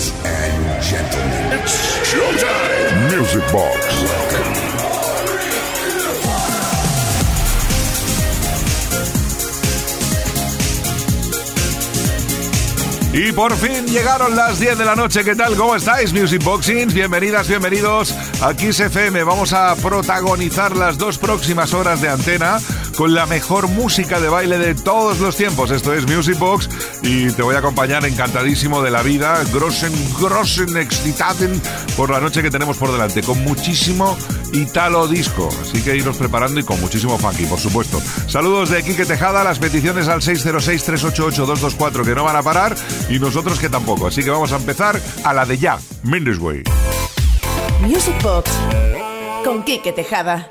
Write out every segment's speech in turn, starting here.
And gentlemen, showtime. Music Box. Y por fin llegaron las 10 de la noche. ¿Qué tal? ¿Cómo estáis, Music Boxings? Bienvenidas, bienvenidos a Kiss FM. Vamos a protagonizar las dos próximas horas de antena con la mejor música de baile de todos los tiempos. Esto es Music Box y te voy a acompañar encantadísimo de la vida, grossen, grossen, excitaden por la noche que tenemos por delante, con muchísimo Italo Disco. Así que iros preparando y con muchísimo funky, por supuesto. Saludos de Quique Tejada, las peticiones al 606-388-224 que no van a parar y nosotros que tampoco. Así que vamos a empezar a la de ya, Mendes Way. Music Box con Quique Tejada.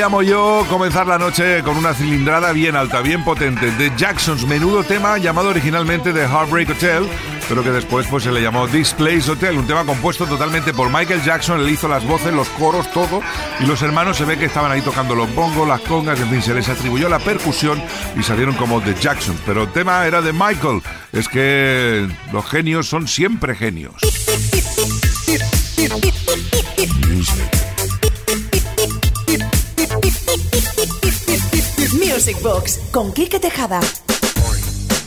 Llamo yo comenzar la noche con una cilindrada bien alta, bien potente, de Jackson's menudo tema llamado originalmente The Heartbreak Hotel, pero que después pues, se le llamó Displace Hotel, un tema compuesto totalmente por Michael Jackson, él hizo las voces, los coros, todo, y los hermanos se ve que estaban ahí tocando los bongos, las congas, en fin, se les atribuyó la percusión y salieron como The Jackson, pero el tema era de Michael, es que los genios son siempre genios. Music Box con Kike Tejada.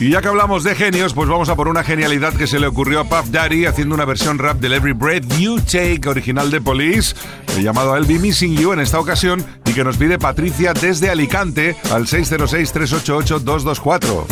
Y ya que hablamos de genios, pues vamos a por una genialidad que se le ocurrió a Puff Daddy haciendo una versión rap del Every Breath You Take original de Police, eh, llamado I'll Be Missing You en esta ocasión y que nos pide Patricia desde Alicante al 606-388-224.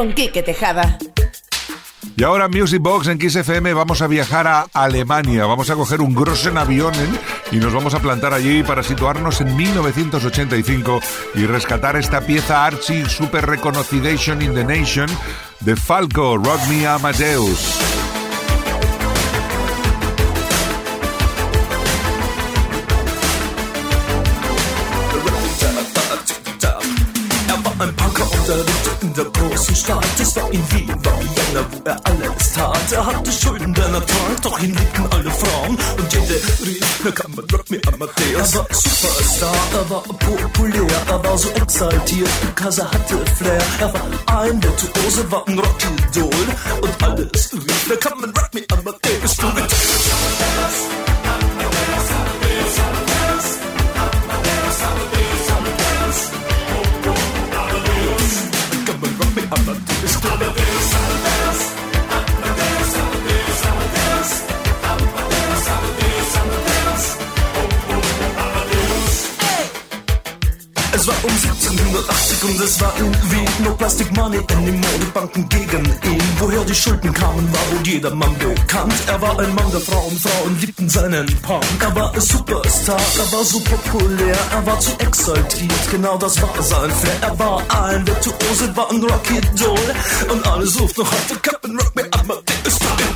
Con Quique Tejada. Y ahora Music Box en Kiss FM vamos a viajar a Alemania. Vamos a coger un Grossen avión y nos vamos a plantar allí para situarnos en 1985 y rescatar esta pieza Archie Super Reconocidation in the Nation de Falco, Rock Me Amadeus. Großen Stadt. Es war in Wien, war Vienna, wo er alles tat. Er hatte Schulden, der Natur, doch ihn liebten alle Frauen. Und jede rief, na kann man Rock me Amadeus. Er war Superstar, er war populär, er war so exaltiert, because er hatte Flair. Er war ein Virtuose, war ein Rockidol. Und alles rief, na kann man Rock me Amadeus. Du mit Es war um 1780 und es war irgendwie no Plastic Money in den Modebanken gegen ihn. Woher die Schulden kamen, war wohl jedermann bekannt. Er war ein Mann der Frauen, Frauen liebten seinen Punk. Er war ein Superstar, er war so populär, er war zu exaltiert, genau das war sein Flair. Er war ein Virtuose, war ein Rocky Doll und alle suchten noch heute Captain Rock Me Amadeus. recuerdo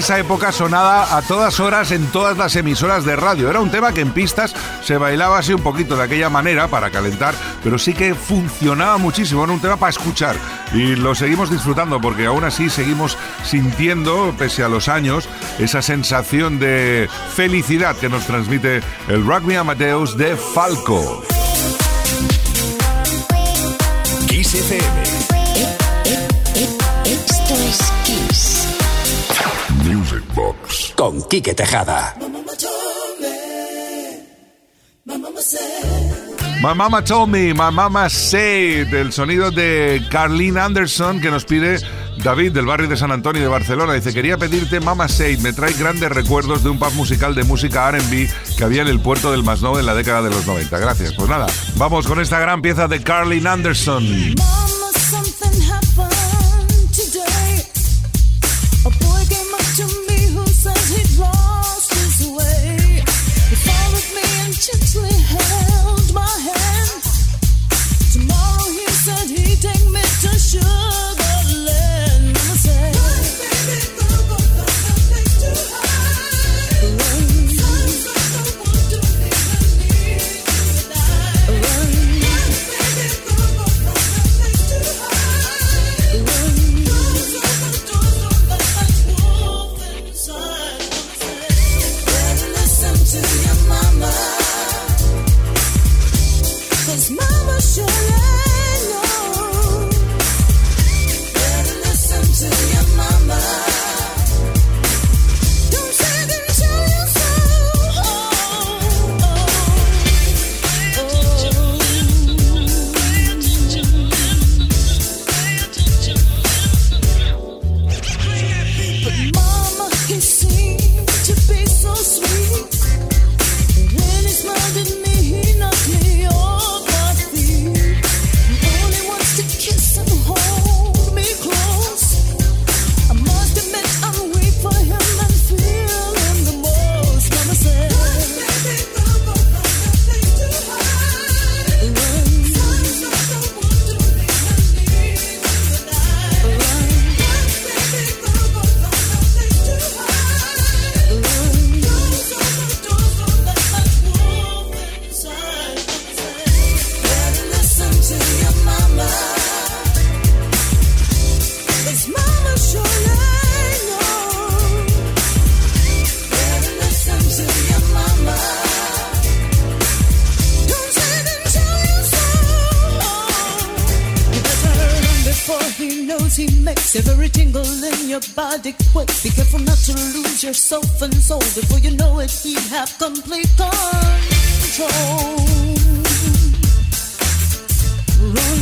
esa época sonaba a todas horas en todas las emisoras de radio. Era un tema que en pistas se bailaba así un poquito de aquella manera para calentar, pero sí que funcionaba muchísimo. Era un tema para escuchar y lo seguimos disfrutando porque aún así seguimos sintiendo, pese a los años, esa sensación de felicidad que nos transmite el Rock Amadeus de Falco. Box. Con Quique Tejada. My Mama Told Me, My Mama Said, el sonido de Carlene Anderson que nos pide David del barrio de San Antonio de Barcelona. Dice, quería pedirte Mama Said, me trae grandes recuerdos de un pub musical de música RB que había en el puerto del Masnou en la década de los 90. Gracias. Pues nada, vamos con esta gran pieza de Carlene Anderson. Yourself and soul. Before you know it, he have complete control. Run.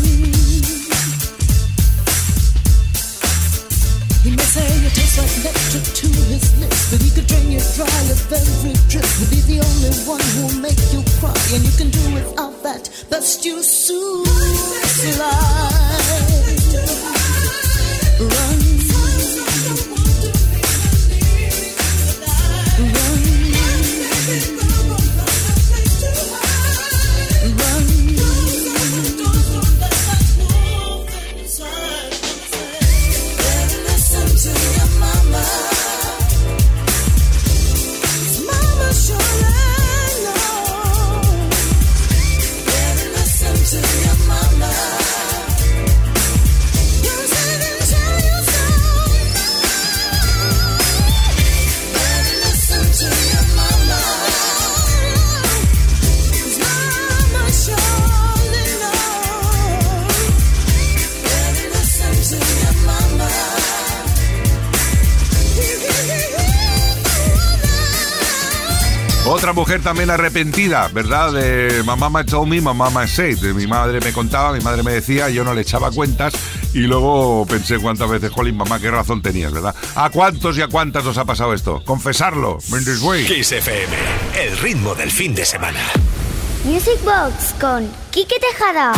He may say you taste like nectar to his lips, but he could drain you dry of every drip. He'll be the only one who'll make you cry, and you can do without that. Best you soon slide. Run. Mujer también arrepentida, ¿verdad? De mamá me told me, mamá me said. Mi madre me contaba, mi madre me decía, yo no le echaba cuentas y luego pensé cuántas veces, jolín, mamá, qué razón tenías, ¿verdad? ¿A cuántos y a cuántas os ha pasado esto? Confesarlo. Kiss FM, el ritmo del fin de semana. Music Box con Quique Tejada.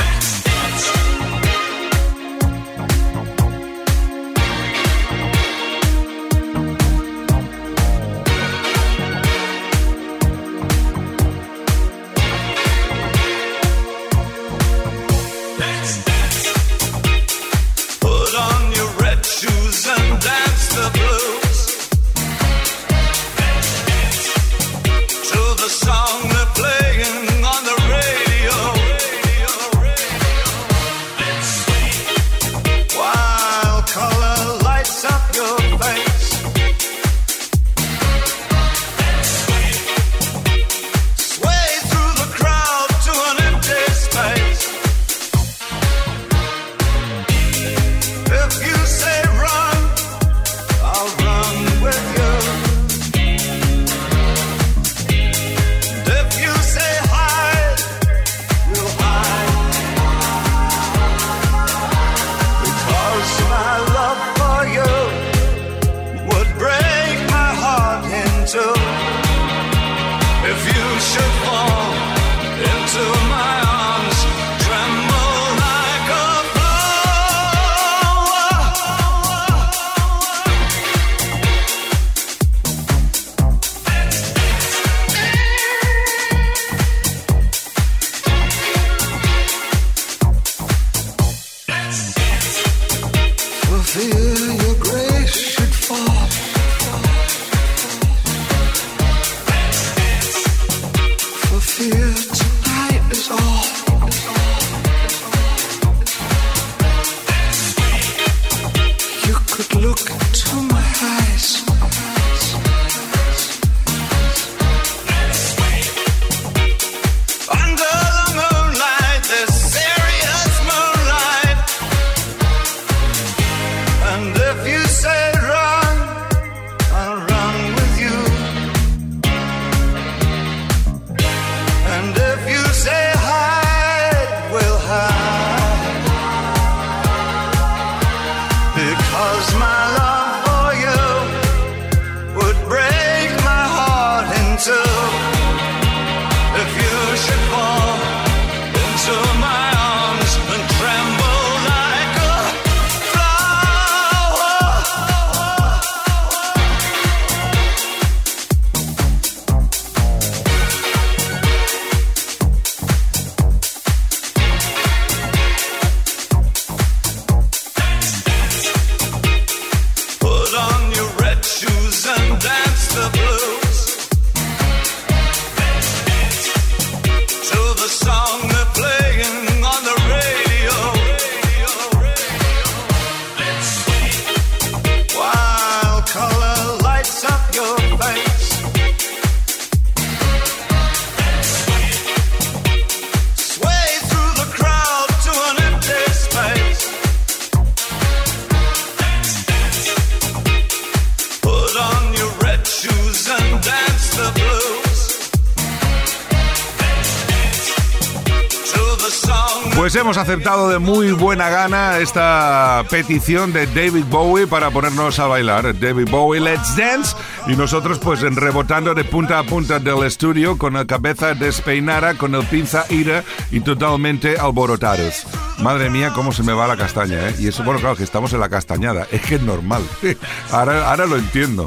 Pues hemos aceptado de muy buena gana esta petición de David Bowie para ponernos a bailar. David Bowie, Let's Dance. Y nosotros pues rebotando de punta a punta del estudio con la cabeza despeinada, con el pinza ira y totalmente alborotados. Madre mía, cómo se me va la castaña, ¿eh? Y eso, bueno, claro, que estamos en la castañada. Es que es normal. ahora, ahora lo entiendo.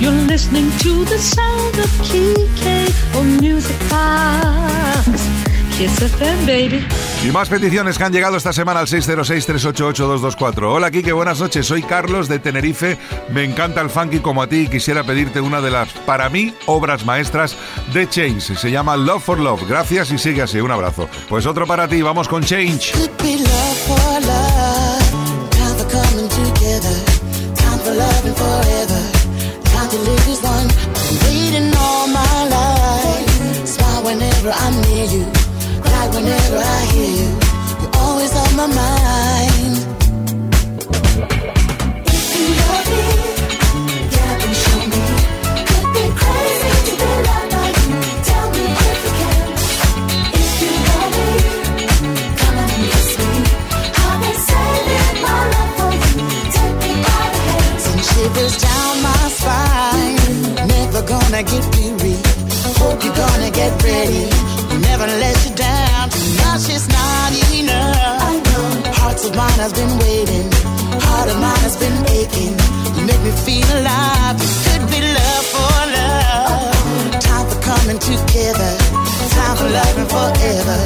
You're listening to the sound of. Y más peticiones que han llegado esta semana al 606-388-224. Hola, Kike, buenas noches. Soy Carlos de Tenerife. Me encanta el funky como a ti y quisiera pedirte una de las, para mí, obras maestras de Change. Se llama Love for Love. Gracias y sigue así. Un abrazo. Pues otro para ti. Vamos con Change. whenever I hear you. You're always on my mind. If you love me, show me. Could be crazy be by you. Tell me if you can. If you love me, come and kiss me. I've been saving my love for you. Take me the shivers down my spine. Never gonna get weary. Hope you're gonna get ready. Never let you down Cause it's not enough. Hearts of mine has been waiting. Heart of mine has been aching. You make me feel alive. It could be love for love. Oh. Time for coming together. Time for loving forever.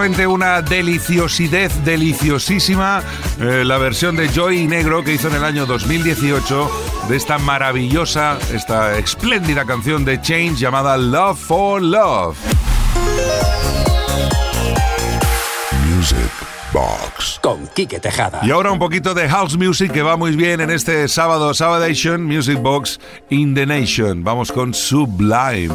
una deliciosidad deliciosísima eh, la versión de Joy Negro que hizo en el año 2018 de esta maravillosa, esta espléndida canción de Change llamada Love for Love. Music. Box. Con Quique Tejada. Y ahora un poquito de house music que va muy bien en este sábado, Sabadation Music Box in the Nation. Vamos con Sublime.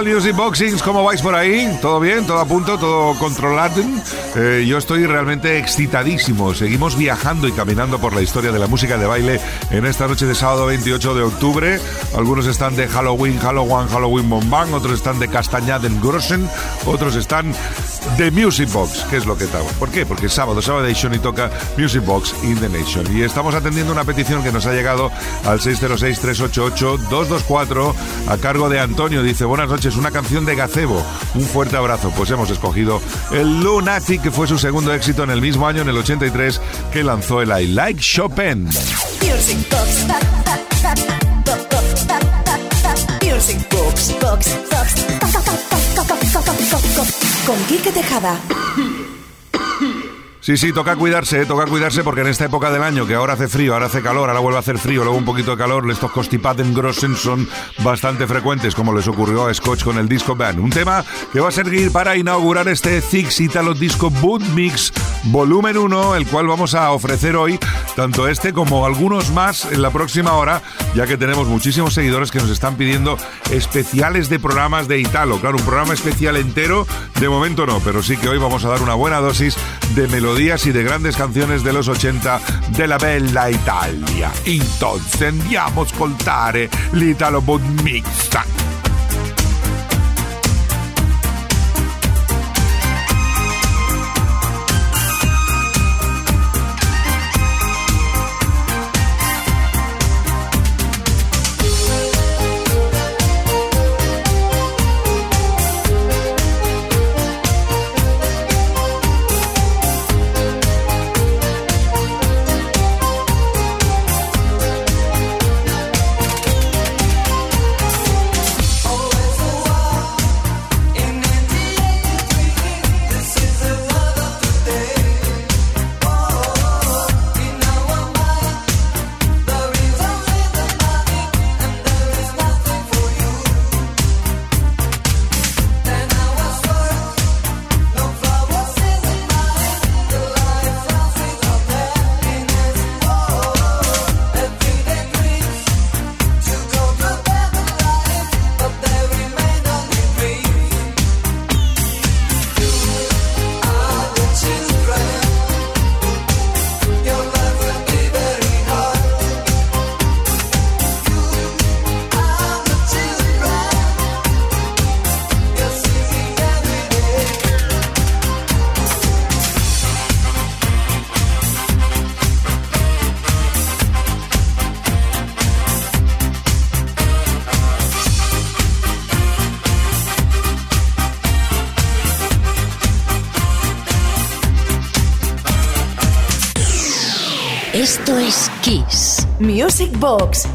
¿Qué tal Music Boxings? ¿Cómo vais por ahí? ¿Todo bien? ¿Todo a punto? ¿Todo controlado? Eh, yo estoy realmente excitadísimo. Seguimos viajando y caminando por la historia de la música de baile en esta noche de sábado 28 de octubre. Algunos están de Halloween, Halloween, Halloween Bombang, otros están de Castañaden Grossen, otros están de Music Box, que es lo que estamos. ¿Por qué? Porque sábado, sábado y toca Music Box in the Nation. Y estamos atendiendo una petición que nos ha llegado al 606-388-224 a cargo de Antonio. Dice, buenas noches, una canción de Gazebo. Un fuerte abrazo. Pues hemos escogido el Lunatic, que fue su segundo éxito en el mismo año, en el 83, que lanzó el I Like Chopin. Music Box. Con Quique Tejada. Sí, sí, toca cuidarse, eh, toca cuidarse porque en esta época del año, que ahora hace frío, ahora hace calor, ahora vuelve a hacer frío, luego un poquito de calor, estos costipaten grossen son bastante frecuentes, como les ocurrió a Scotch con el disco Band. Un tema que va a servir para inaugurar este Zix Italo Disco Boot Mix Volumen 1, el cual vamos a ofrecer hoy, tanto este como algunos más en la próxima hora, ya que tenemos muchísimos seguidores que nos están pidiendo especiales de programas de Italo. Claro, un programa especial entero, de momento no, pero sí que hoy vamos a dar una buena dosis de melodías y de grandes canciones de los 80 de la bella Italia. Entonces andiamo a ascoltare l'Italo Boot Mix.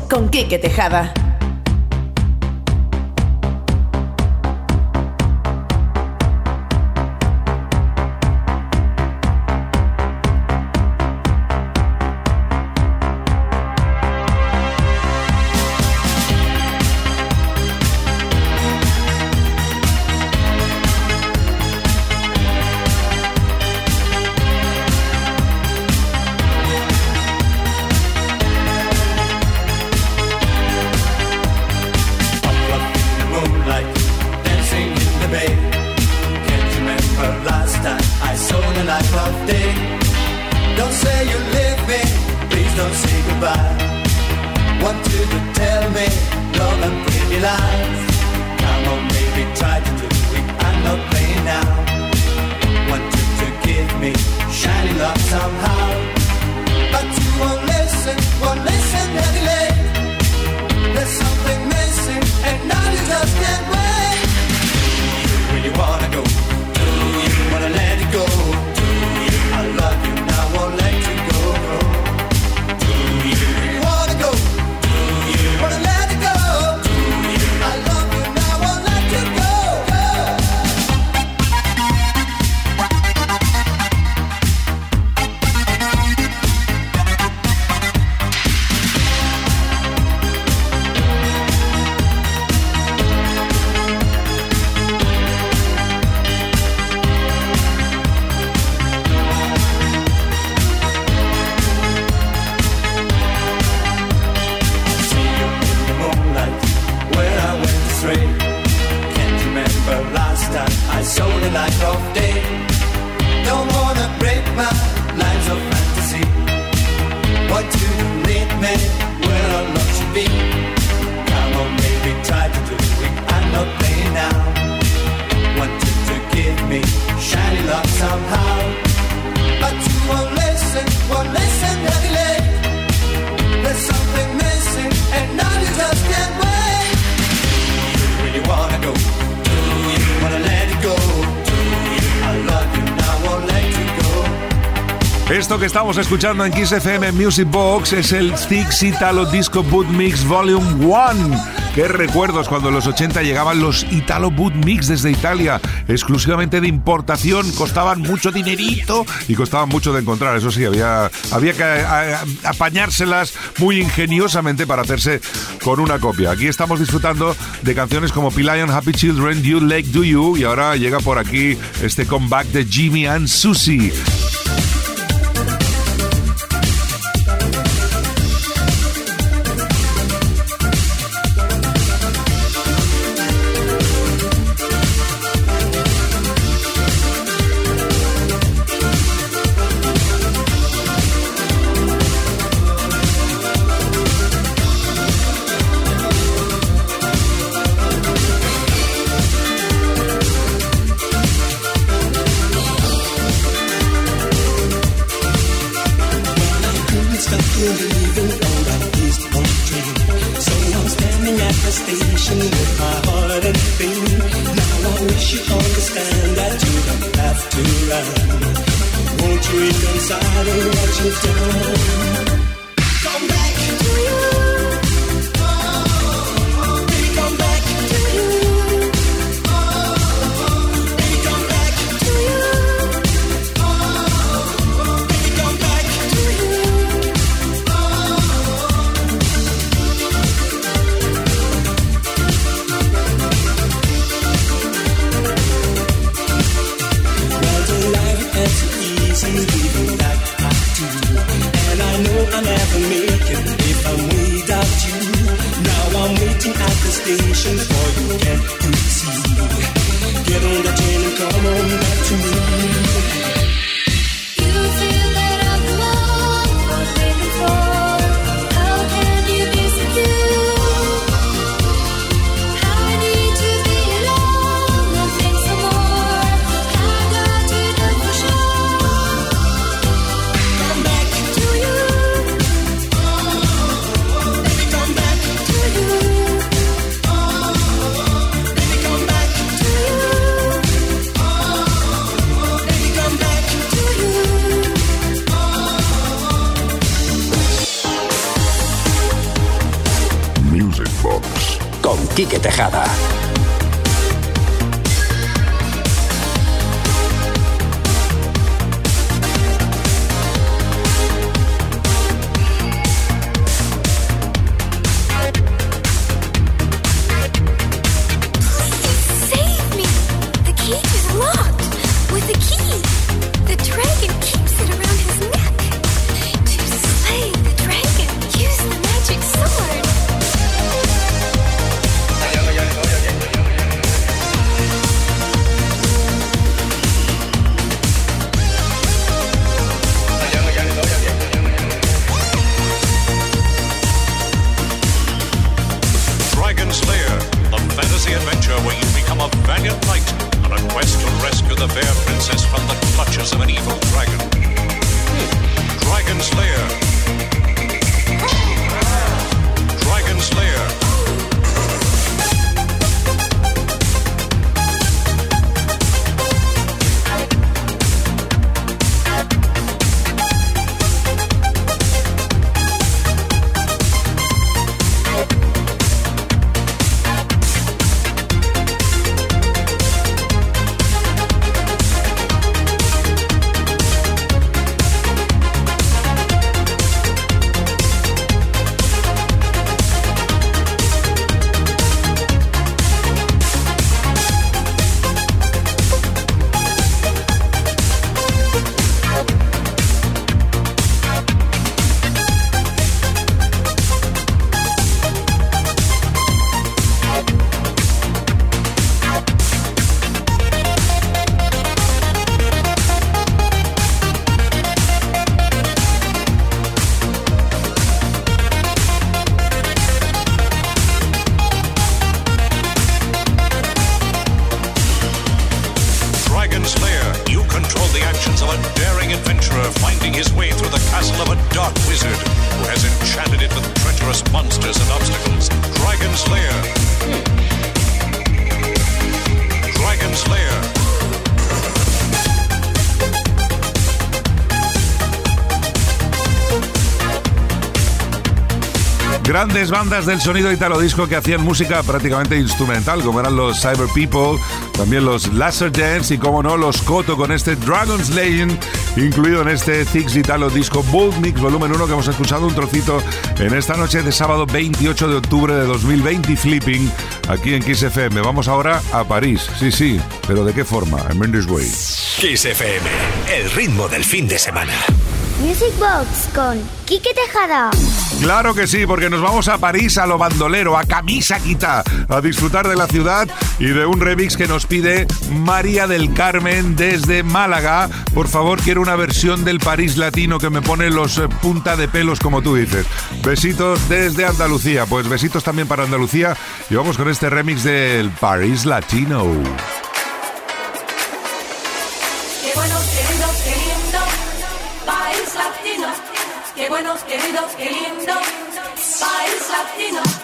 Con Quique Tejada. Don't say you leave me, please don't say goodbye. Want you to tell me love and pretty lies. Come on, baby, try to do it. I'm not playing now. Want you to give me shining love somehow, but you won't listen, won't listen anyway. There's something missing, and now you just can't wait. Do you really wanna go? Do you wanna let it go? Esto que estamos escuchando en Kiss FM Music Box es el Six Italo Disco Boot Mix Volume 1. Qué recuerdos cuando en los 80 llegaban los Italo Boot Mix desde Italia, exclusivamente de importación, costaban mucho dinerito y costaban mucho de encontrar. Eso sí, había, había que eh, eh, apañárselas muy ingeniosamente para hacerse con una copia. Aquí estamos disfrutando de canciones como Pilion, Happy Children, You Like Do You y ahora llega por aquí este comeback de Jimmy and Susie. tejado. Bandas del sonido italo disco que hacían música prácticamente instrumental, como eran los Cyber People, también los Laser Dance y, como no, los Koto con este Dragon's Legend, incluido en este Six Italo Disco Bold Mix Volumen 1 que hemos escuchado un trocito en esta noche de sábado 28 de octubre de 2020 Flipping aquí en Kiss FM. Vamos ahora a París, sí, sí, pero ¿de qué forma? En Mendes Way. Kiss FM, el ritmo del fin de semana. Music Box con Quique Tejada. Claro que sí, porque nos vamos a París a lo bandolero, a camisa quita, a disfrutar de la ciudad y de un remix que nos pide María del Carmen desde Málaga. Por favor, quiero una versión del París latino que me pone los eh, punta de pelos, como tú dices. Besitos desde Andalucía. Pues besitos también para Andalucía y vamos con este remix del París Latino. Qué bueno, querido, qué lindo, país latino.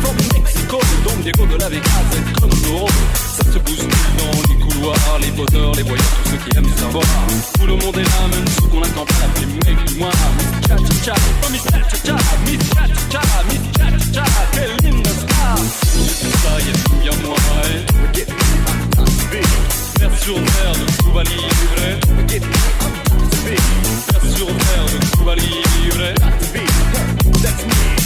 From Mexico, le Don Diego de la Vegas, comme l'euro. Ça se bouscule dans les couloirs, les poseurs, les voyeurs, tous ceux qui aiment savoir. Tout le monde est là, même ceux qu'on n'attend pas, la mec du mois. Miss Cha Cha Cha, oh Miss Cha Cha Cha, Miss Cha Cha Cha, Miss Cha Cha Cha, quelle linda star. J'ai tout ça, y'a tout, y'a moi, me, Vers sur terre de Cuba Libre, Vers sur terre de Cuba Libre, that's me.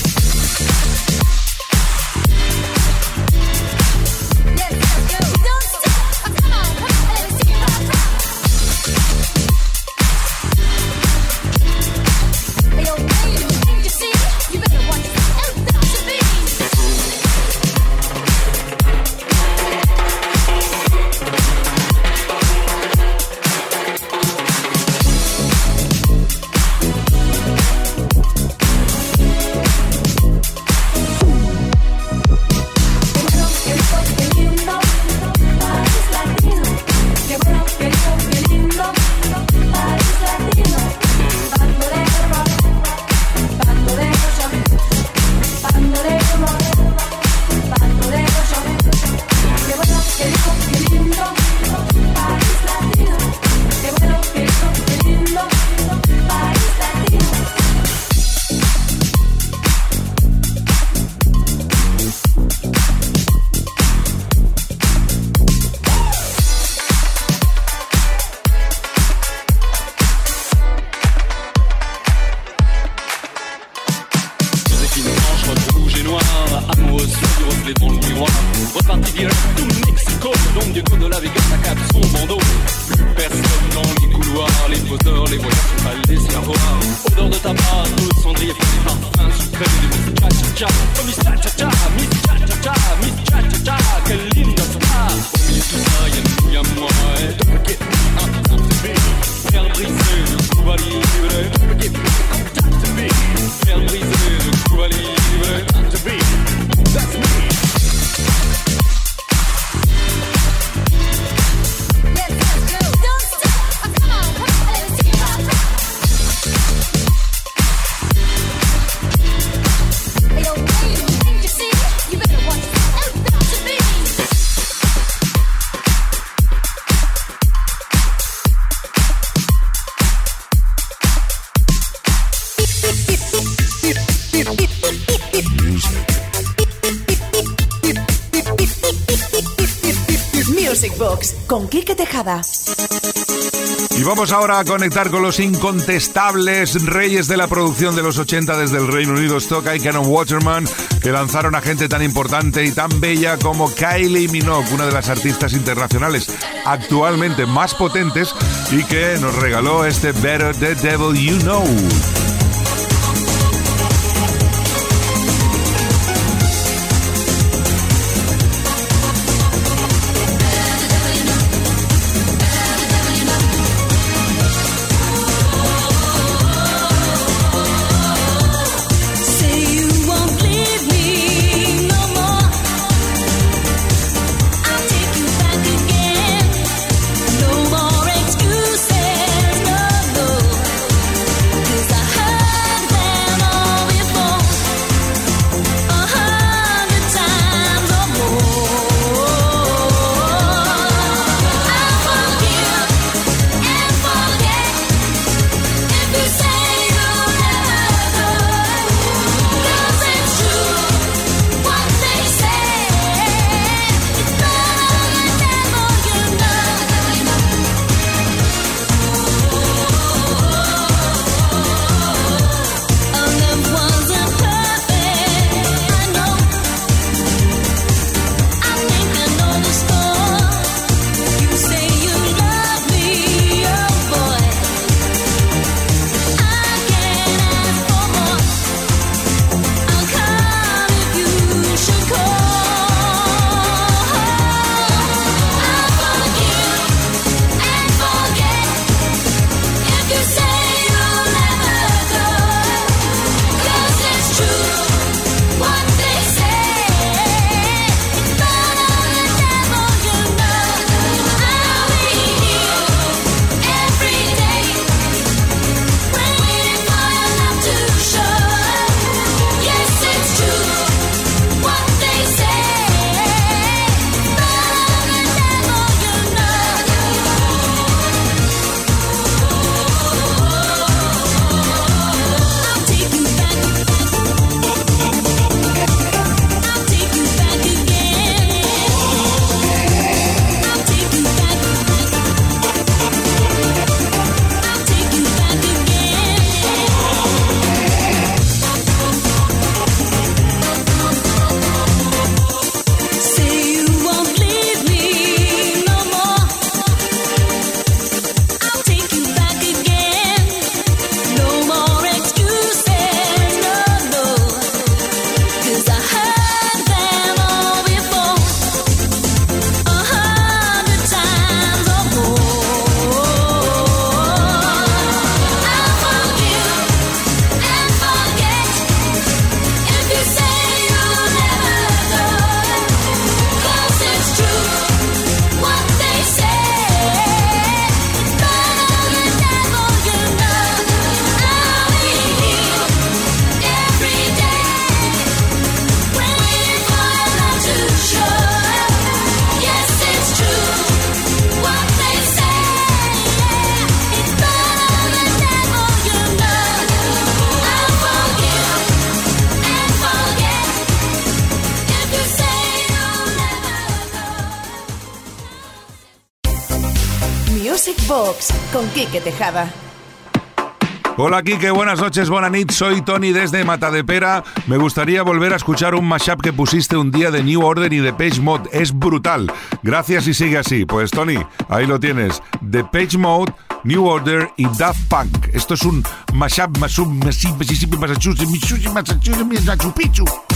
Amoureuse du reflet dans le miroir. Reparti direct to Mexico, Don Diego de la Vegas, la cape son bandeau. Plus personne dans les couloirs, les poseurs, les voyageurs sont avoir. Odeur de tabac, d'eau de cendrier, des parfums sucrés de Miss Cha Cha Cha. Oh Miss Cha Cha Cha, Miss Cha Cha Cha, Miss Cha Cha Cha, quelle linda star. Au milieu de tout ça, y'a nous, y'a moi, et I'm down con Quique Tejada. Y vamos ahora a conectar con los incontestables reyes de la producción de los 80 desde el Reino Unido, Stock Aitken and Waterman, que lanzaron a gente tan importante y tan bella como Kylie Minogue, una de las artistas internacionales actualmente más potentes y que nos regaló este Better the Devil You Know. Tejada. Hola Kike, buenas noches, buenas nit, soy Tony desde Matadepera. Me gustaría volver a escuchar un mashup que pusiste un día de New Order y de Page Mode. Es brutal. Gracias y sigue así. Pues Tony, ahí lo tienes. The Page Mode, New Order y Daft Punk. Esto es un mashup, mashup, mashup, Mississippi, Massachusetts, Mississippi, Massachusetts, Machu Picchu. It's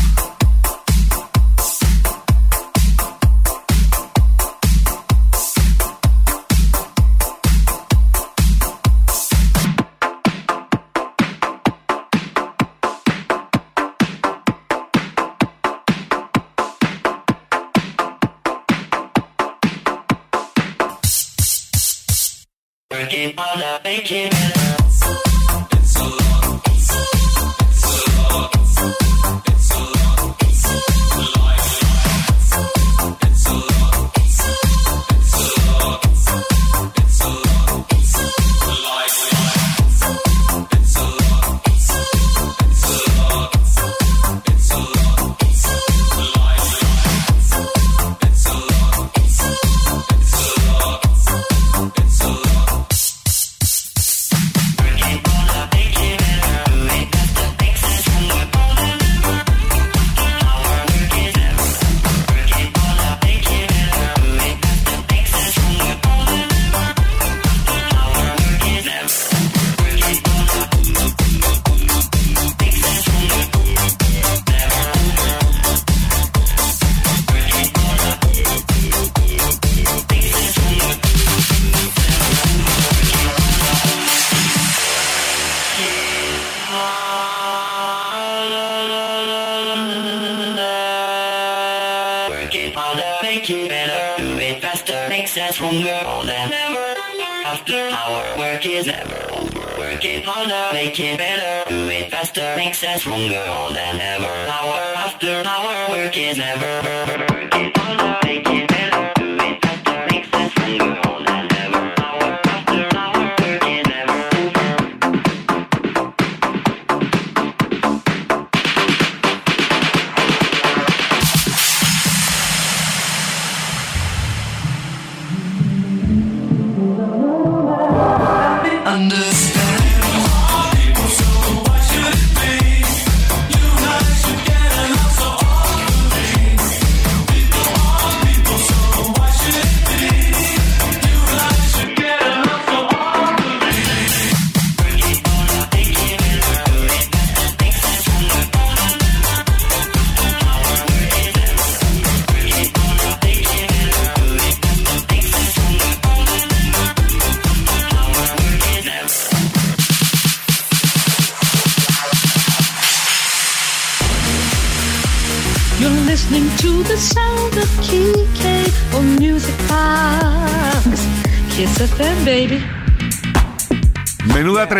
Make it, make it.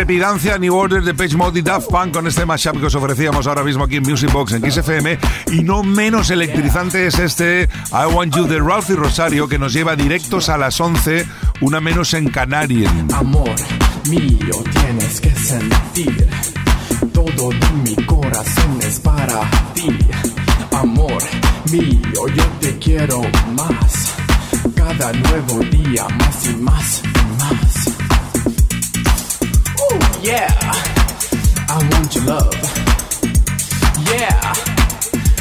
Trepidancia New Order de Page Mode y Daft Punk con este mashup que os ofrecíamos ahora mismo aquí en Music Box en XFM y no menos electrizante es este I Want You de Ralph y Rosario que nos lleva directos a las 11, una menos en Canarian. Amor mío, tienes que sentir. Todo de mi corazón es para ti. Amor mío, yo te quiero más. Cada nuevo día más y más y más. Yeah. I want your love. Yeah.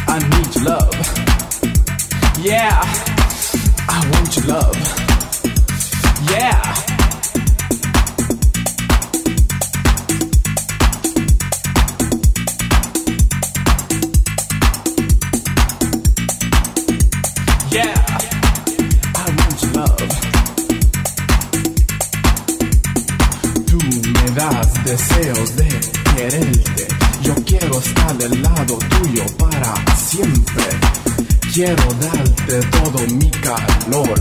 I need your love. Yeah. I want your love. Quiero darte todo mi calor.